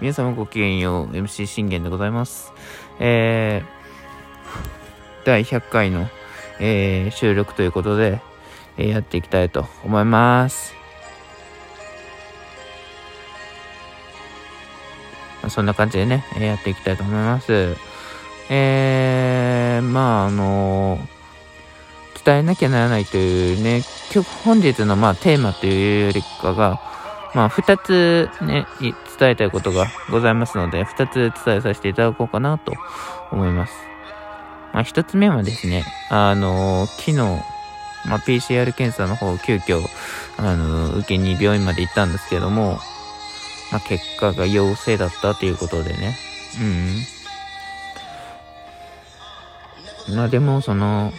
皆様ごきげんよう、MC 信玄でございます。えー、第100回の、えー収録ということで、えーやっていきたいと思います。そんな感じでね、えーやっていきたいと思います。えー、まあ、あの伝えなきゃならないというね、今日本日のまあテーマというよりかが、まあ、二つね、伝えたいことがございますので、二つ伝えさせていただこうかなと思います。まあ、一つ目はですね、あの昨日、まあ、PCR 検査の方、急遽、あの受けに病院まで行ったんですけども、まあ、結果が陽性だったということでね、うん。まあ、でも、その、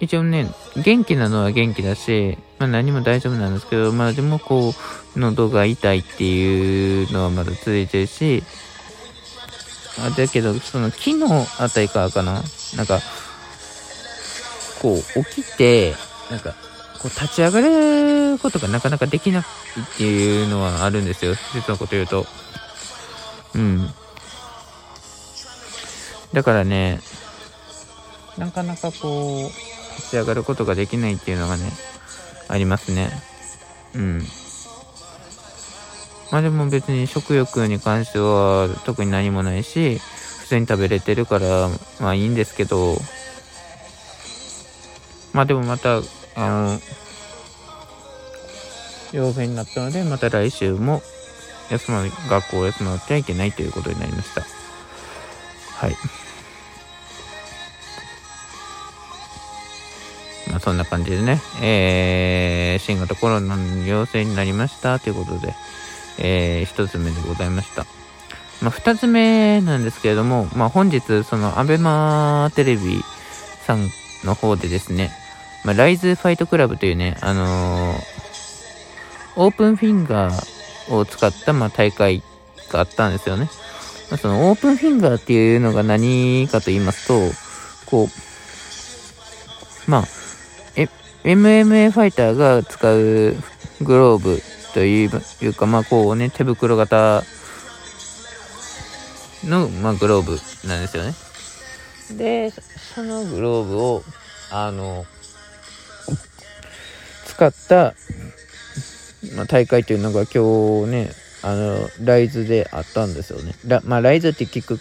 一応ね、元気なのは元気だし、まあ何も大丈夫なんですけど、まあでもこう、喉が痛いっていうのはまだ続いてるし、あだけど、その昨日あたりからかな、なんか、こう起きて、なんか、こう立ち上がることがなかなかできないっていうのはあるんですよ。実のこと言うと。うん。だからね、なかなかこう、立ち上がることができないっていうのがね、ありますね。うん。まあでも別に食欲に関しては特に何もないし、普通に食べれてるから、まあいいんですけど、まあでもまた、あの、陽性になったので、また来週も休ま、学校を休まなきゃいけないということになりました。はい。まあ、そんな感じでね、えー、新型コロナの陽性になりましたということで、えー、一つ目でございました。まあ、二つ目なんですけれども、まあ、本日、その、アベマテレビさんの方でですね、まあ、ライズファイトクラブというね、あのーオープンフィンガーを使った、まあ、大会があったんですよね。まあ、その、オープンフィンガーっていうのが何かと言いますと、こう、まあ、MMA ファイターが使うグローブというか、まあこうね、手袋型の、まあ、グローブなんですよね。で、そのグローブを、あの、使った、まあ、大会というのが今日ね、あの、ライズであったんですよね。ラまあ、ライズってキック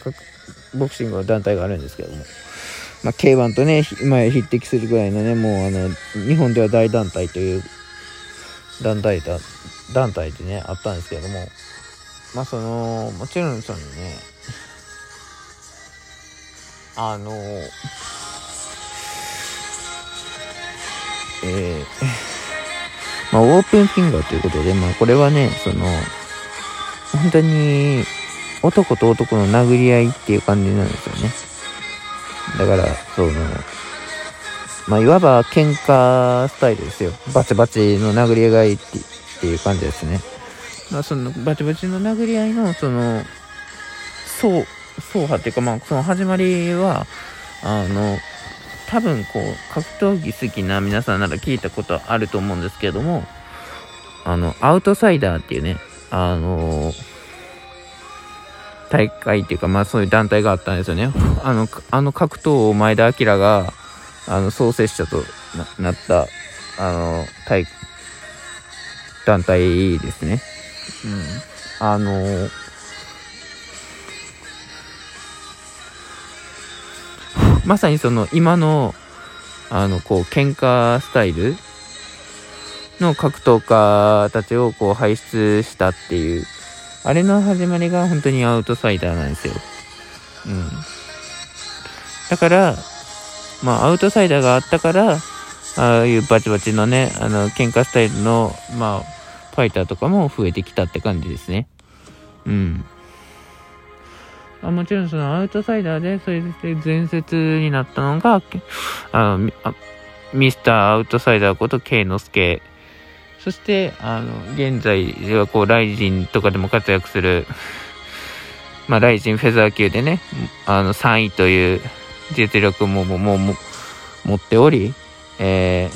ボクシングの団体があるんですけども。まあ、K1 とね、今や匹敵するぐらいのね、もうあの、日本では大団体という団体だ、団体でね、あったんですけども、まあその、もちろんそのね、あの、えー、まあオープンフィンガーということで、まあこれはね、その、本当に男と男の殴り合いっていう感じなんですよね。だから、その、まあ、いわば喧嘩スタイルですよ。バチバチの殴り合いってっていう感じですね。まあ、その、バチバチの殴り合いの、その、そう、走破っていうか、まあ、その始まりは、あの、多分こう、格闘技好きな皆さんなら聞いたことあると思うんですけれども、あの、アウトサイダーっていうね、あの大会っていうか、まあそういう団体があったんですよね。あの、あの格闘王前田明が、あの、創設者とななった、あの、大、団体ですね。うん。あの、まさにその今の、あの、こう、喧嘩スタイルの格闘家たちをこう輩出したっていう、あれの始まりが本当にアウトサイダーなんですよ。うん。だから、まあ、アウトサイダーがあったから、ああいうバチバチのね、あの、喧嘩スタイルの、まあ、ファイターとかも増えてきたって感じですね。うん。あもちろんそのアウトサイダーで、それで伝説になったのが、あの、ミスターアウトサイダーことケイノスケ。そして、あの、現在ではこう、ライジンとかでも活躍する、まあ、ライジンフェザー級でね、あの、3位という実力もももも持っており、え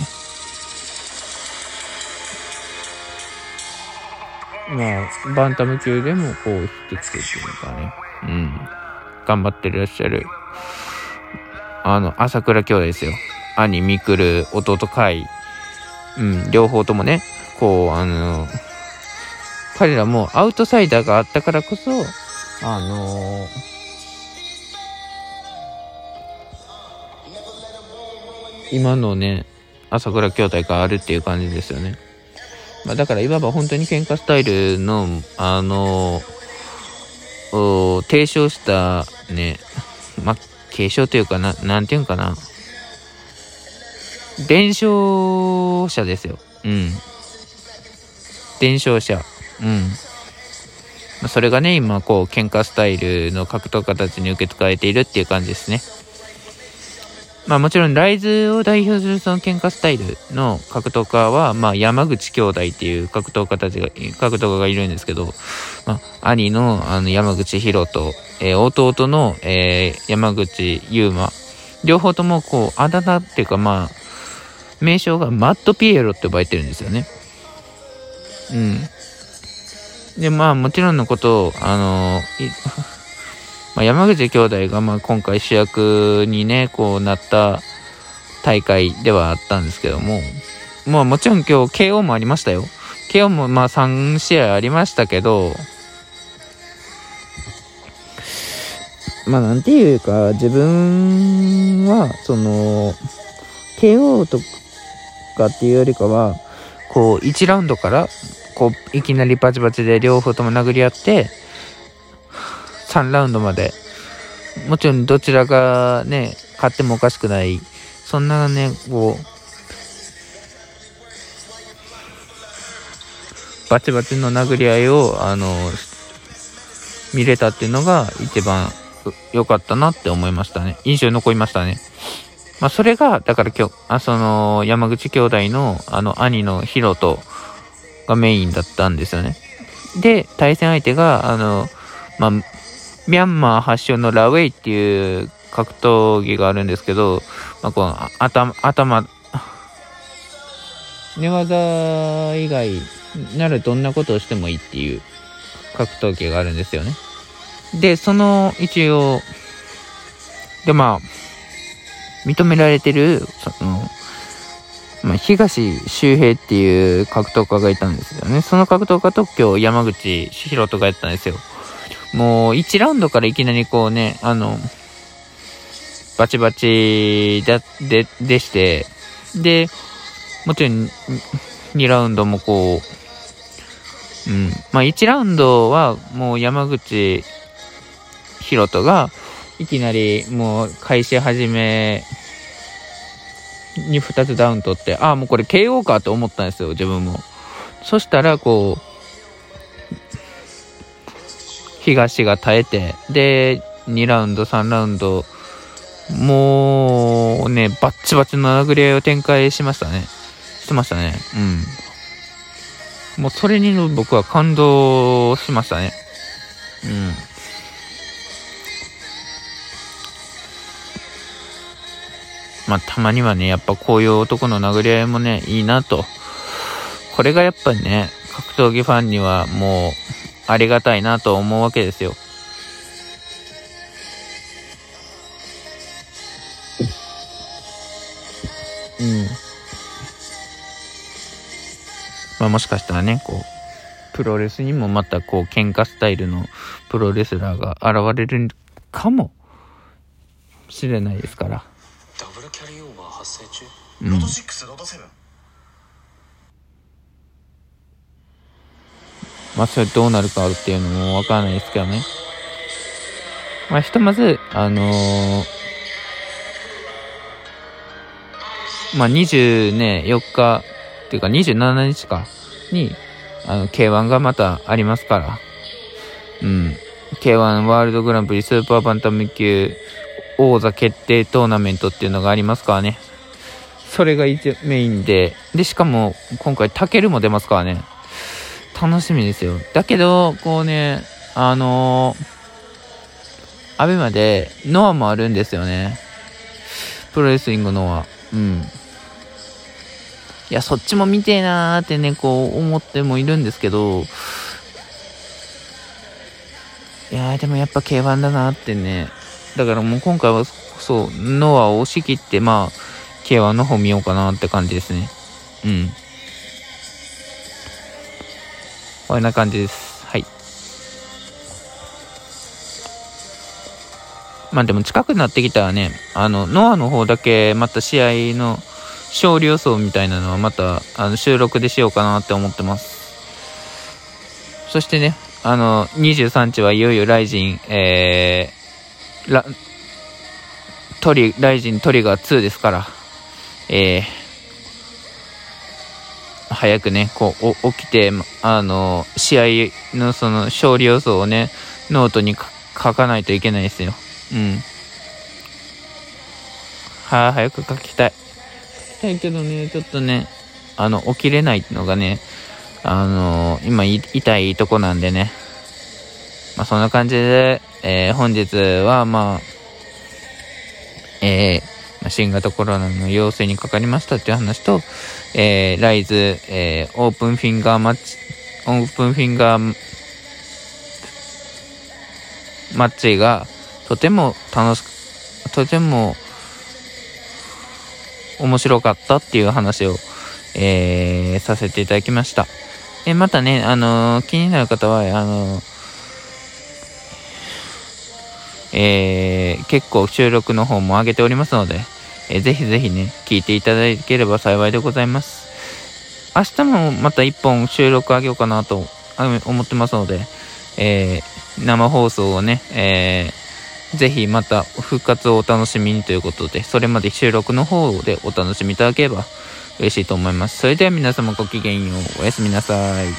まあ、バンタム級でもこう、引きてっていうかね。うん。頑張ってらっしゃる。あの、朝倉兄弟ですよ。兄、みくる、弟、海。うん、両方ともね、こう、あの、彼らもアウトサイダーがあったからこそ、あの今のね、朝倉兄弟があるっていう感じですよね。まあ、だからいわば本当に喧嘩スタイルの、あの提唱したね、まあ、継承というかな、なんていうんかな。伝承者ですよ。うん。伝承者。うん。それがね、今、こう、喧嘩スタイルの格闘家たちに受け継がれているっていう感じですね。まあもちろん、ライズを代表するその喧嘩スタイルの格闘家は、まあ山口兄弟っていう格闘家たちが、格闘家がいるんですけど、まあ兄のあの山口博と、えー、弟の、えー、山口優馬、両方ともこう、あだ名っていうかまあ、名称がマットピエロって呼ばれてるんですよね。うん。で、まあもちろんのことを、あの まあ、山口兄弟がまあ今回主役にね、こうなった大会ではあったんですけども、まあもちろん今日 KO もありましたよ。KO もまあ3試合ありましたけど、まあなんていうか、自分は、その、KO とかっていうよりかは、こう1ラウンドから、こういきなりバチバチで両方とも殴り合って、3ラウンドまで、もちろんどちらがね、勝ってもおかしくない、そんなね、こう、バチバチの殴り合いを、あの、見れたっていうのが一番良かったなって思いましたね。印象に残りましたね。まあ、それが、だから今日、あその、山口兄弟の、あの、兄のヒロトがメインだったんですよね。で、対戦相手が、あの、まあ、ミャンマー発祥のラウェイっていう格闘技があるんですけど、まあ、この頭、頭、寝技以外ならどんなことをしてもいいっていう格闘技があるんですよね。で、その一応、で、まあ、認められてる、その、まあ、東周平っていう格闘家がいたんですよね。その格闘家と今日山口博人がやったんですよ。もう1ラウンドからいきなりこうね、あの、バチバチだ、で、でして、で、もちろん2ラウンドもこう、うん。まあ1ラウンドはもう山口博人がいきなりもう開始始めに2つダウン取って、ああ、もうこれ KO かと思ったんですよ、自分も。そしたらこう、東が耐えて、で、2ラウンド、3ラウンド、もうね、バッチバチの殴り合いを展開しましたね。してましたね。うん。もうそれに僕は感動しましたね。うん。まあ、たまにはね、やっぱこういう男の殴り合いもね、いいなと。これがやっぱね、格闘技ファンにはもう、ありがたいなと思うわけですよ。うん。まあもしかしたらね、こう、プロレスにもまたこう、喧嘩スタイルのプロレスラーが現れるかもしれないですから。ダブルキャリーオーバー発生中、ロト6、ロト7。まあ、それどうなるかっていうのもわからないですけどね。まあ、ひとまず、あのー、まあ、20ね、4日、っていうか27日か、に、あの、K1 がまたありますから。うん。K1 ワールドグランプリスーパーバンタム級王座決定トーナメントっていうのがありますからね。それが一メインで、で、しかも今回タケルも出ますからね。楽しみですよ。だけど、こうね、あのー、アベマでノアもあるんですよね。プロレスリングノア。うん。いや、そっちも見てえなーってね、こう思ってもいるんですけど、いやーでもやっぱ K1 だなってね。だからもう今回は、そう、ノアを押し切って、まあ、K1 の方見ようかなって感じですね。うん。こんな感じです。はい。まあでも近くなってきたらね、あの、ノアの方だけまた試合の勝利予想みたいなのはまたあの収録でしようかなって思ってます。そしてね、あの、23日はいよいよ RIZIN、えー、ラ、トリ、 RIZIN TRIGGER 2ですから、えー、早くね、こう、起きて、あの、試合のその勝利予想をね、ノートに書かないといけないですよ。うん。は、早く書きたい。たいけどね、ちょっとね、あの、起きれないのがね、あの今痛いとこなんでね。まあ、そんな感じで、えー、本日は、まあ、えー、新型コロナの陽性にかかりましたっていう話と、えー、ライズ、えー、オープンフィンガーマッチ、オープンフィンガーマッチがとても楽しく、とても面白かったっていう話を、えー、させていただきました。えまたね、あのー、気になる方は、あのーえー、結構収録の方も上げておりますので、えー、ぜひぜひね、聞いていただければ幸いでございます。明日もまた1本収録上げようかなと思ってますので、えー、生放送をね、えー、ぜひまた復活をお楽しみにということで、それまで収録の方でお楽しみいただければ嬉しいと思います。それでは皆様ごきげんよう。おやすみなさい。